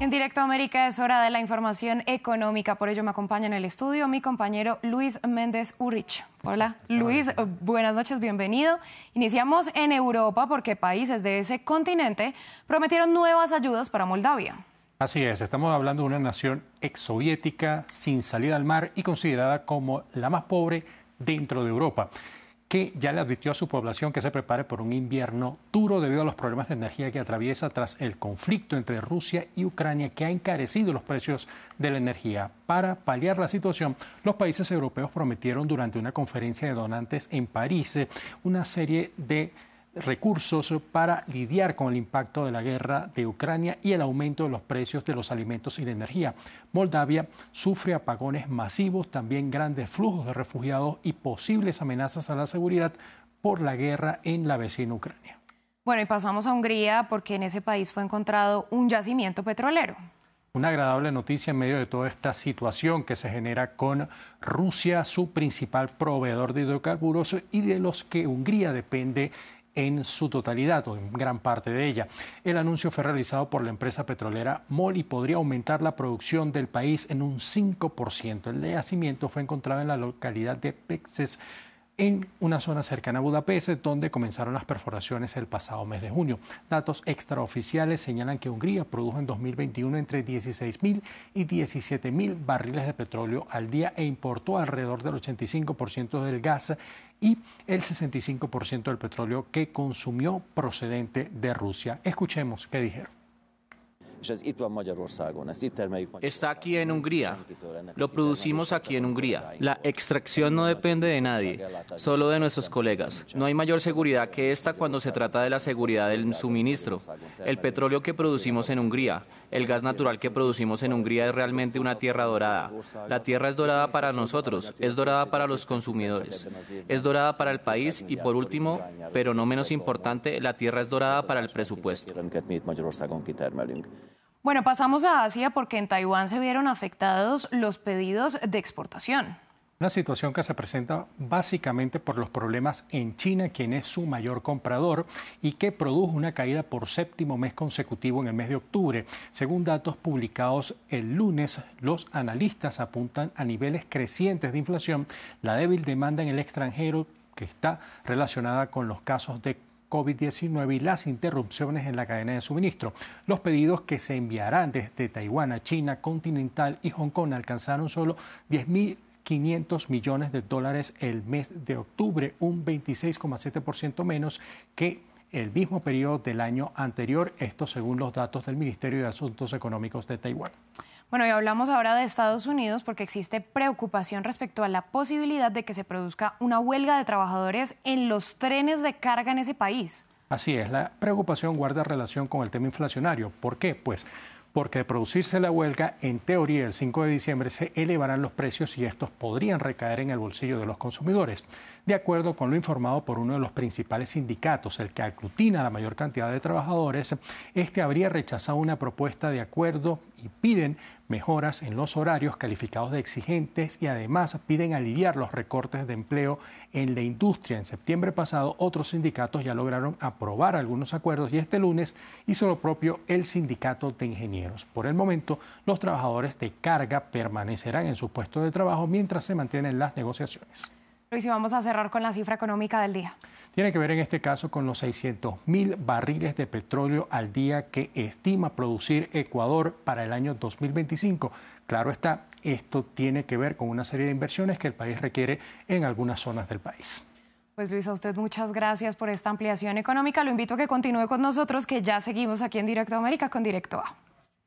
En Directo América es hora de la información económica, por ello me acompaña en el estudio mi compañero Luis Méndez Urrich. Hola, Luis, buenas noches, bienvenido. Iniciamos en Europa porque países de ese continente prometieron nuevas ayudas para Moldavia. Así es, estamos hablando de una nación exsoviética sin salida al mar y considerada como la más pobre dentro de Europa que ya le advirtió a su población que se prepare por un invierno duro debido a los problemas de energía que atraviesa tras el conflicto entre Rusia y Ucrania que ha encarecido los precios de la energía. Para paliar la situación, los países europeos prometieron durante una conferencia de donantes en París eh, una serie de recursos para lidiar con el impacto de la guerra de Ucrania y el aumento de los precios de los alimentos y la energía. Moldavia sufre apagones masivos, también grandes flujos de refugiados y posibles amenazas a la seguridad por la guerra en la vecina Ucrania. Bueno, y pasamos a Hungría porque en ese país fue encontrado un yacimiento petrolero. Una agradable noticia en medio de toda esta situación que se genera con Rusia, su principal proveedor de hidrocarburos y de los que Hungría depende en su totalidad o en gran parte de ella. El anuncio fue realizado por la empresa petrolera MOL y podría aumentar la producción del país en un 5%. El yacimiento fue encontrado en la localidad de Pexes, en una zona cercana a Budapest, donde comenzaron las perforaciones el pasado mes de junio. Datos extraoficiales señalan que Hungría produjo en 2021 entre 16.000 y 17.000 barriles de petróleo al día e importó alrededor del 85% del gas y el 65% del petróleo que consumió procedente de Rusia. Escuchemos qué dijeron. Está aquí en Hungría. Lo producimos aquí en Hungría. La extracción no depende de nadie, solo de nuestros colegas. No hay mayor seguridad que esta cuando se trata de la seguridad del suministro. El petróleo que producimos en Hungría, el gas natural que producimos en Hungría es realmente una tierra dorada. La tierra es dorada para nosotros, es dorada para los consumidores, es dorada para el país y por último, pero no menos importante, la tierra es dorada para el presupuesto. Bueno, pasamos a Asia porque en Taiwán se vieron afectados los pedidos de exportación. Una situación que se presenta básicamente por los problemas en China, quien es su mayor comprador y que produjo una caída por séptimo mes consecutivo en el mes de octubre. Según datos publicados el lunes, los analistas apuntan a niveles crecientes de inflación, la débil demanda en el extranjero que está relacionada con los casos de COVID-19 y las interrupciones en la cadena de suministro. Los pedidos que se enviarán desde Taiwán a China continental y Hong Kong alcanzaron solo 10.500 millones de dólares el mes de octubre, un 26,7% menos que el mismo periodo del año anterior, esto según los datos del Ministerio de Asuntos Económicos de Taiwán. Bueno, y hablamos ahora de Estados Unidos porque existe preocupación respecto a la posibilidad de que se produzca una huelga de trabajadores en los trenes de carga en ese país. Así es, la preocupación guarda relación con el tema inflacionario. ¿Por qué? Pues porque de producirse la huelga, en teoría el 5 de diciembre se elevarán los precios y estos podrían recaer en el bolsillo de los consumidores. De acuerdo con lo informado por uno de los principales sindicatos, el que aglutina la mayor cantidad de trabajadores, este habría rechazado una propuesta de acuerdo y piden mejoras en los horarios calificados de exigentes y además piden aliviar los recortes de empleo en la industria. En septiembre pasado, otros sindicatos ya lograron aprobar algunos acuerdos y este lunes hizo lo propio el sindicato de ingenieros. Por el momento, los trabajadores de carga permanecerán en su puesto de trabajo mientras se mantienen las negociaciones. Luis, y vamos a cerrar con la cifra económica del día. Tiene que ver en este caso con los 600 mil barriles de petróleo al día que estima producir Ecuador para el año 2025. Claro está, esto tiene que ver con una serie de inversiones que el país requiere en algunas zonas del país. Pues Luis, a usted muchas gracias por esta ampliación económica. Lo invito a que continúe con nosotros, que ya seguimos aquí en Directo América con Directo A.